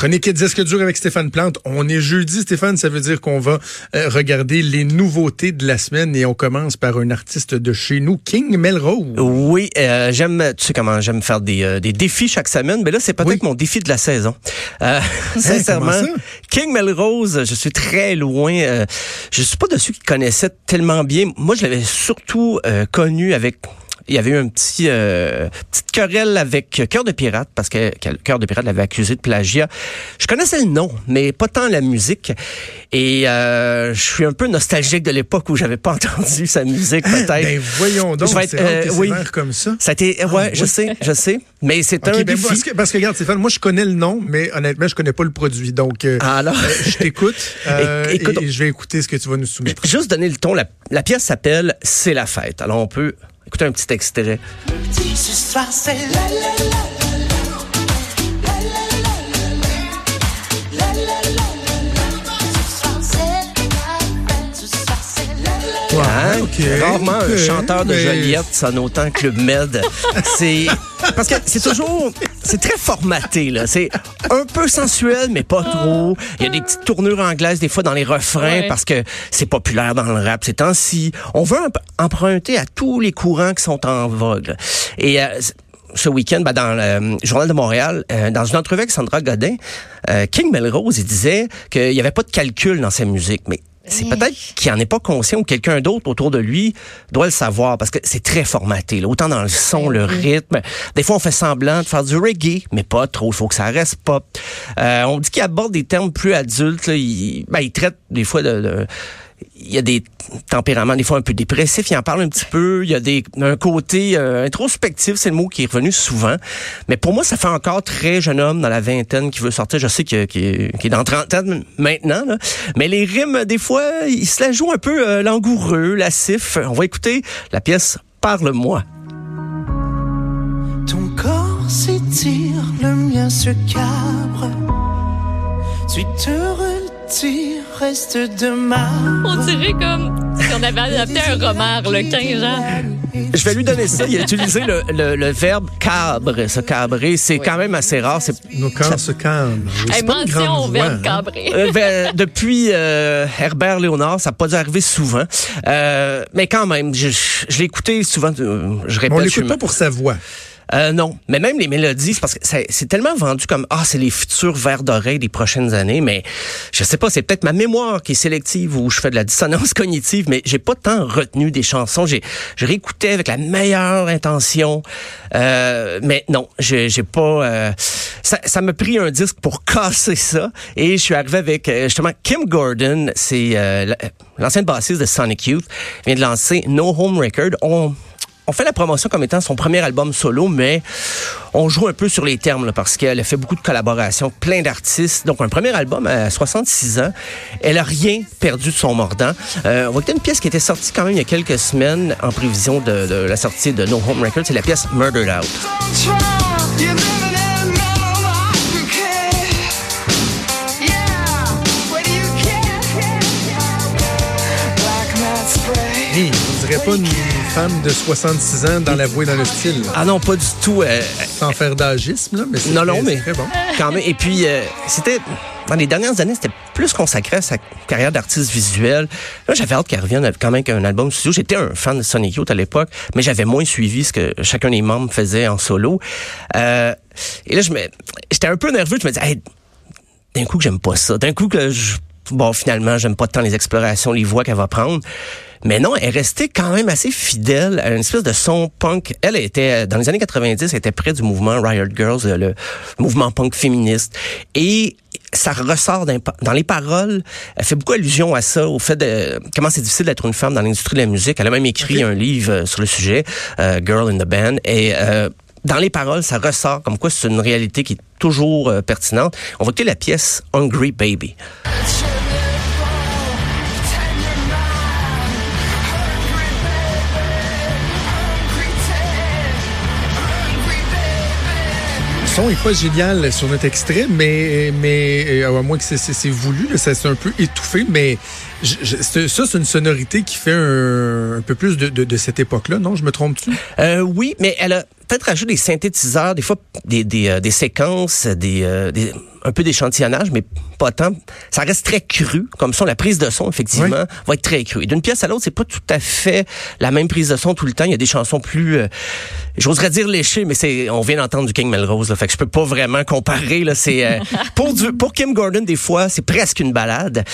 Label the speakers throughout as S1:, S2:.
S1: Chronique disque dur avec Stéphane Plante. On est jeudi, Stéphane, ça veut dire qu'on va euh, regarder les nouveautés de la semaine et on commence par un artiste de chez nous, King Melrose.
S2: Oui, euh, j'aime, tu sais comment j'aime faire des, euh, des défis chaque semaine, mais là c'est peut-être mon défi de la saison.
S1: Hein,
S2: sincèrement, King Melrose, je suis très loin. je suis pas de ceux qui connaissaient tellement bien. Moi, je l'avais surtout connu avec il y avait eu un petit euh, petite querelle avec Cœur de pirate parce que Cœur de pirate l'avait accusé de plagiat. Je connaissais le nom, mais pas tant la musique. Et euh, je suis un peu nostalgique de l'époque où j'avais pas entendu sa musique peut-être.
S1: Ben voyons donc, c'est euh, oui. comme ça.
S2: Ça a été ah, ouais, je sais, je sais, mais c'est un ben,
S1: Parce que, parce que regarde Stéphane, moi je connais le nom, mais honnêtement je connais pas le produit. Donc euh,
S2: ah, alors
S1: je t'écoute et, je vais écouter ce que tu vas nous soumettre.
S2: Juste donner le ton, la, la pièce s'appelle C'est la fête. Alors on peut Écoutez un petit extrait. Le. Hein? Rarement un chanteur de Joliette sonne autant le Med. C'est parce que c'est toujours c'est très formaté là, c'est un peu sensuel mais pas trop. Il y a des petites tournures anglaises des fois dans les refrains parce que c'est populaire dans le rap ces temps-ci. On veut emprunter à tous les courants qui sont en vogue. Et euh, ce week-end, ben, dans le Journal de Montréal, euh, dans une entrevue avec Sandra Godin, euh, King Melrose, il disait qu'il n'y avait pas de calcul dans sa musique. Mais c'est peut-être qu'il en est pas conscient ou quelqu'un d'autre autour de lui doit le savoir parce que c'est très formaté, là, autant dans le son, le rythme. Des fois, on fait semblant de faire du reggae, mais pas trop. Il faut que ça reste pop. Euh, on dit qu'il aborde des termes plus adultes. Il, ben, il traite des fois de il y a des tempéraments des fois un peu dépressifs, il en parle un petit peu, il y a des un côté euh, introspectif, c'est le mot qui est revenu souvent. Mais pour moi, ça fait encore très jeune homme dans la vingtaine qui veut sortir. Je sais qu'il est dans trentaine maintenant, mais les rimes, des fois, il se la joue un peu euh, langoureux, lassif. On va écouter la pièce Parle-moi.
S3: Ton corps s'étire, le mien se cabre. Tu te retires reste de
S4: On dirait comme si on avait adapté un roman, le 15 ans.
S2: Je vais lui donner ça. Il a utilisé le, le, verbe cabre, se cabrer. C'est quand même assez rare.
S1: Nos corps se cabrent.
S4: Hey, mention au verbe hein. cabrer.
S2: Euh, ben, depuis euh, Herbert Léonard, ça n'a pas dû arriver souvent. Euh, mais quand même, je, je l'ai écouté souvent. Je répète.
S1: On l'écoute pas pour sa voix.
S2: Euh, non, mais même les mélodies, c'est parce que c'est tellement vendu comme ah c'est les futurs vers d'oreille des prochaines années, mais je sais pas, c'est peut-être ma mémoire qui est sélective ou je fais de la dissonance cognitive, mais j'ai pas tant retenu des chansons. J'ai j'ai réécouté avec la meilleure intention, euh, mais non, j'ai pas. Euh, ça ça m'a pris un disque pour casser ça et je suis arrivé avec euh, justement Kim Gordon, c'est euh, l'ancienne bassiste de Sonic Youth, vient de lancer No Home Record. On on fait la promotion comme étant son premier album solo, mais on joue un peu sur les termes parce qu'elle a fait beaucoup de collaborations, plein d'artistes. Donc un premier album à 66 ans, elle a rien perdu de son mordant. Euh, on va écouter une pièce qui était sortie quand même il y a quelques semaines en prévision de, la sortie de No Home Records, c'est la pièce Murdered Out.
S1: pas une femme de 66 ans dans la voix et dans le style.
S2: Ah non, pas du tout. Euh,
S1: Sans faire d'agisme, là, mais c'est
S2: non, non, mais
S1: très bon.
S2: Quand même. Et puis, euh, c'était dans les dernières années, c'était plus consacré à sa carrière d'artiste visuel. Là, j'avais hâte qu'elle revienne quand même avec un album studio. J'étais un fan de Sonic Youth à l'époque, mais j'avais moins suivi ce que chacun des membres faisait en solo. Euh, et là, je me, j'étais un peu nerveux. Je me disais, d'un coup que j'aime pas ça. D'un coup que je, bon, finalement, j'aime pas tant les explorations, les voix qu'elle va prendre. Mais non, elle est restée quand même assez fidèle à une espèce de son punk. Elle était, dans les années 90, elle était près du mouvement Riot Girls, le mouvement punk féministe. Et ça ressort dans les paroles. Elle fait beaucoup allusion à ça, au fait de comment c'est difficile d'être une femme dans l'industrie de la musique. Elle a même écrit un livre euh, sur le sujet, euh, Girl in the Band. Et euh, dans les paroles, ça ressort comme quoi c'est une réalité qui est toujours pertinente. On va écouter la pièce Hungry Baby.
S1: Son est pas génial sur notre extrait, mais, mais euh, à moins que c'est voulu, ça c'est un peu étouffé, mais ça, c'est une sonorité qui fait un, peu plus de, de, cette époque-là, non? Je me trompe-tu?
S2: Euh, oui, mais elle a peut-être rajouté des synthétiseurs, des fois des, des, euh, des séquences, des, euh, des, un peu d'échantillonnage, mais pas tant. Ça reste très cru, comme ça. La prise de son, effectivement, va être très crue. Et d'une pièce à l'autre, c'est pas tout à fait la même prise de son tout le temps. Il y a des chansons plus, euh, j'oserais dire léchées, mais c'est, on vient d'entendre du King Melrose, là, fait que je peux pas vraiment comparer. Là, c'est pour du, pour Kim Gordon, des fois, c'est presque une balade.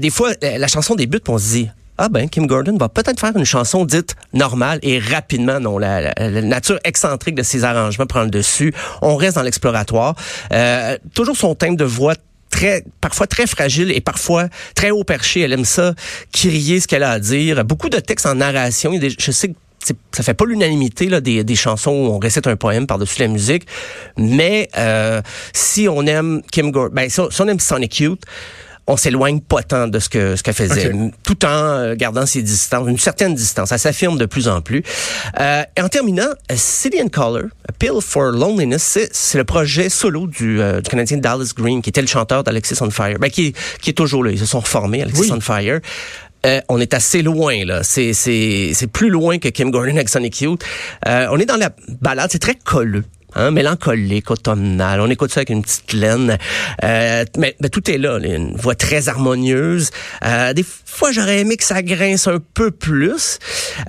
S2: des fois, la chanson débute, on se dit, ah ben Kim Gordon va peut-être faire une chanson dite normale et rapidement non la, nature excentrique de ses arrangements prend le dessus. On reste dans l'exploratoire. Euh, toujours son thème de voix très parfois très fragile et parfois très haut perché. Elle aime ça crier ce qu'elle a à dire. Beaucoup de textes en narration. Je sais que ça fait pas l'unanimité là des, des chansons où on récite un poème par-dessus la musique, mais euh, si on aime Kim Gordon, ben si on aime Sonic Youth, on s'éloigne pas tant de ce que ce qu'elle faisait, tout en euh, gardant ses distances, une certaine distance. Ça s'affirme de plus en plus. Euh, et en terminant, City and Color, A Pill for Loneliness, c'est le projet solo du, euh, du Canadien Dallas Green, qui était le chanteur d'Alexis on Fire, ben, qui, qui est toujours là. Ils se sont reformés, Alexis on Fire. Euh, on est assez loin là. C'est c'est c'est plus loin que Kim Gordon avec Sonic Youth. Euh, on est dans la balade, c'est très colleux hein, mélancolique, automnal. On écoute ça avec une petite laine. Euh, mais, tout est là, une voix très harmonieuse. Euh, des fois, j'aurais aimé que ça grince un peu plus.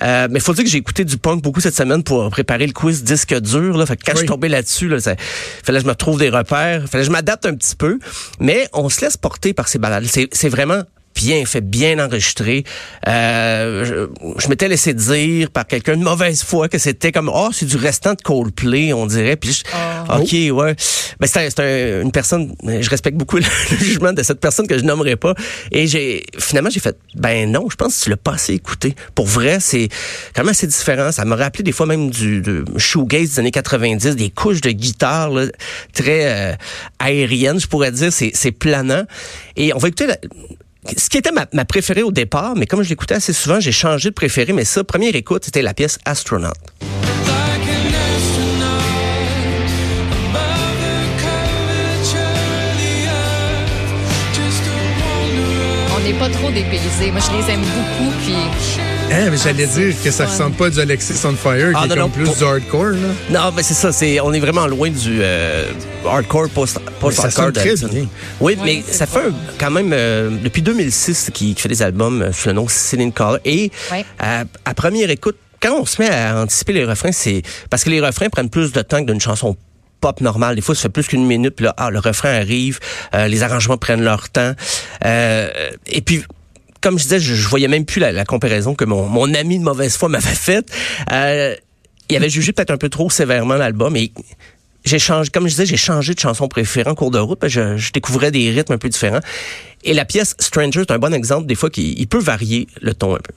S2: Euh, mais faut dire que j'ai écouté du punk beaucoup cette semaine pour préparer le quiz disque dur. Là. Fait que quand je suis tombé là-dessus, là, ça, fallait que je me trouve des repères. Fallait que je m'adapte un petit peu. Mais on se laisse porter par ces balades. C'est vraiment bien fait, bien enregistré. Euh, je, m'étais laissé dire par quelqu'un de mauvaise foi que c'était comme oh c'est du restant de Coldplay on dirait. Puis ah. ok ouais. Ben c'est une personne. Je respecte beaucoup le, jugement de cette personne que je nommerai pas. Et j'ai finalement j'ai fait ben non. Je pense que tu l'as pas assez écouté. Pour vrai c'est quand même assez différent. Ça m'a rappelé des fois même du de shoegaze des années 90, des couches de guitare là, très euh, aériennes je pourrais dire. C'est c'est planant. Et on va écouter la, ce qui était ma, préférée au départ, mais comme je l'écoutais assez souvent, j'ai changé de préféré. Mais ça, première écoute, c'était la pièce Astronaut.
S4: Pas trop dépaysés. Moi, je les aime beaucoup, puis
S1: Hein, mais j'allais dire que ça ressemble pas à du Alexis on Fire, qui ah, est comme plus du hardcore, là.
S2: Non, mais c'est ça, c'est, on est vraiment loin du euh, hardcore post-hardcore.
S1: bien.
S2: Oui, mais ça fait quand même, euh, depuis 2006 qu'il fait des albums euh, sous le nom Céline Collar. Et à, première écoute, quand on se met à anticiper les refrains, c'est parce que les refrains prennent plus de temps que d'une chanson pop normale. Des fois, ça fait plus qu'une minute, puis là, ah, le refrain arrive, les arrangements prennent leur temps. et puis, comme je disais, je, voyais même plus la, comparaison que mon, mon, ami de mauvaise foi m'avait faite. Euh, il avait jugé peut-être un peu trop sévèrement l'album et j'ai changé, comme je disais, j'ai changé de chanson préférée en cours de route. Je, je, découvrais des rythmes un peu différents. Et la pièce Stranger est un bon exemple des fois qu'il peut varier le ton un peu.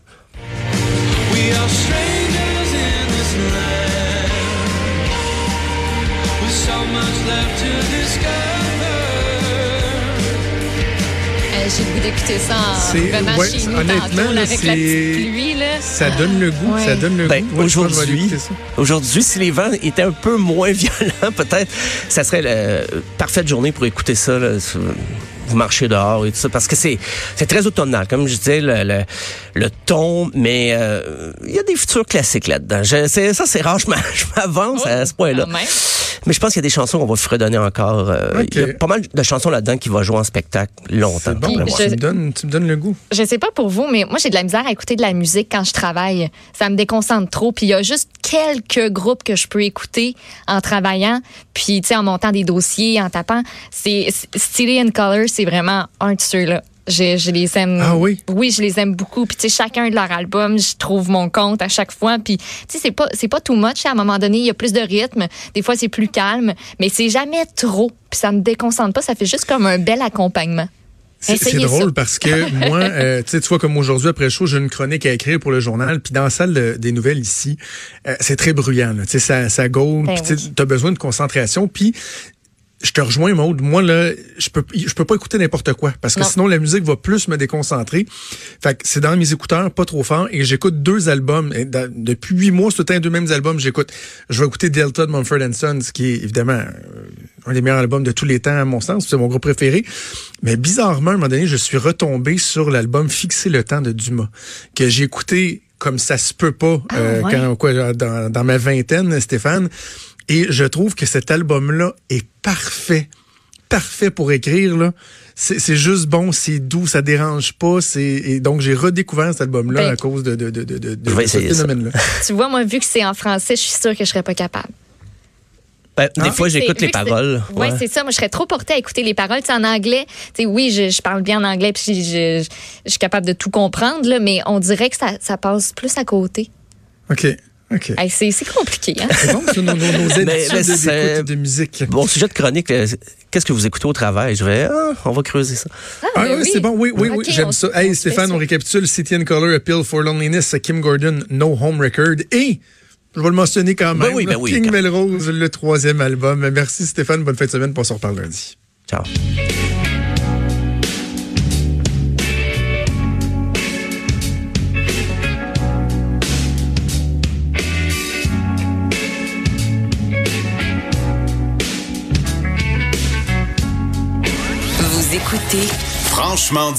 S4: J'ai le goût d'écouter ça vraiment ouais, chez nous honnêtement, là, avec la petite pluie. Là.
S1: Ça donne le goût. Ça donne le ben, goût.
S2: Aujourd'hui, aujourd'hui, si les vents étaient un peu moins violents, peut-être, ça serait la parfaite journée pour écouter ça. Là, vous marchez dehors et tout ça parce que c'est c'est très automnal comme je disais le, le, le ton mais euh, il y a des futurs classiques là-dedans ça c'est rare je m'avance à ce point-là mais je pense qu'il y a des chansons qu'on va fredonner encore. Euh, il y a pas mal de chansons là-dedans qui vont jouer en spectacle longtemps.
S1: Bon, tu, me donnes, tu me donnes le goût.
S4: Je sais pas pour vous, mais moi, j'ai de la misère à écouter de la musique quand je travaille. Ça me déconcentre trop. Puis il y a juste quelques groupes que je peux écouter en travaillant. Puis, tu sais, en montant des dossiers, en tapant. C'est Steely and Color, c'est vraiment un de ceux-là. Je, je, les aime.
S1: Ah oui?
S4: Oui, je les aime beaucoup. Puis, tu sais, chacun de leurs albums, je trouve mon compte à chaque fois. Puis, tu sais, c'est pas, c'est pas too much. À un moment donné, il y a plus de rythme. Des fois, c'est plus calme. Mais c'est jamais trop. Puis, ça me déconcentre pas. Ça fait juste comme un bel accompagnement.
S1: C'est drôle parce que moi, euh, tu vois, comme aujourd'hui après le show, j'ai une chronique à écrire pour le journal. Puis dans la salle des nouvelles ici, euh, c'est très bruyant. Tu sais, ça, ça gaule. Ben tu as besoin de concentration. Puis je te rejoins, Maude. Moi, là, je peux, je peux pas écouter n'importe quoi parce que
S4: Non.
S1: sinon, la musique va plus me déconcentrer. Fait que c'est dans mes écouteurs, pas trop fort, et j'écoute deux albums. Et depuis huit mois, c'est temps deux mêmes albums. J'écoute, je vais écouter Delta de Mumford Sons, qui est évidemment euh, un des meilleurs albums de tous les temps, à mon sens. C'est mon groupe préféré. Mais bizarrement, à un moment donné, je suis retombé sur l'album Fixer le temps de Dumas, que j'ai écouté comme ça se peut pas euh,
S4: Ah, ouais.
S1: quand quoi, dans, dans ma vingtaine, Stéphane. Et je trouve que cet album-là est parfait. Parfait pour écrire, là. C'est c'est juste bon, c'est doux, ça dérange pas. C'est et donc j'ai redécouvert cet album-là
S4: Ben,
S1: à cause de, de, de, de, de, ce
S2: essayer ça.
S1: phénomène-là.
S4: Tu vois, moi, vu que c'est en français, je suis sûre que je serais pas capable.
S2: Ben, des
S1: Ah.
S2: fois,
S4: Vu que
S2: j'écoute les paroles.
S4: Ouais,
S2: Ouais.
S4: c'est ça. Moi, je serais trop portée à écouter les paroles. Tu sais, en anglais, tu sais, oui, je, je parle bien en anglais, puis je, je- je suis capable de tout comprendre, là, mais on dirait que ça, ça passe plus à côté.
S1: OK.
S4: Hey, c'est compliqué, hein?
S1: C'est bon, nos, nos, nos
S2: Mais-
S1: de musique.
S2: Bon, sujet de chronique, euh, qu'est-ce que vous écoutez au travail? Je vais, ah, on va creuser ça.
S4: Ah,
S1: Ah
S4: ben
S1: oui, c'est bon, oui, oui, oui, j'aime ça. Hey, Stéphane,
S4: ça.
S1: on récapitule City and Color, Appeal for Loneliness, Kim Gordon, No Home Record et je vais le mentionner quand même.
S2: Ben oui, ben oui,
S1: King
S2: quand-
S1: Melrose, le troisième album. Merci Stéphane, bonne fin de semaine, on se reparle lundi.
S2: Ciao.
S5: Écoutez
S6: Franchement dit.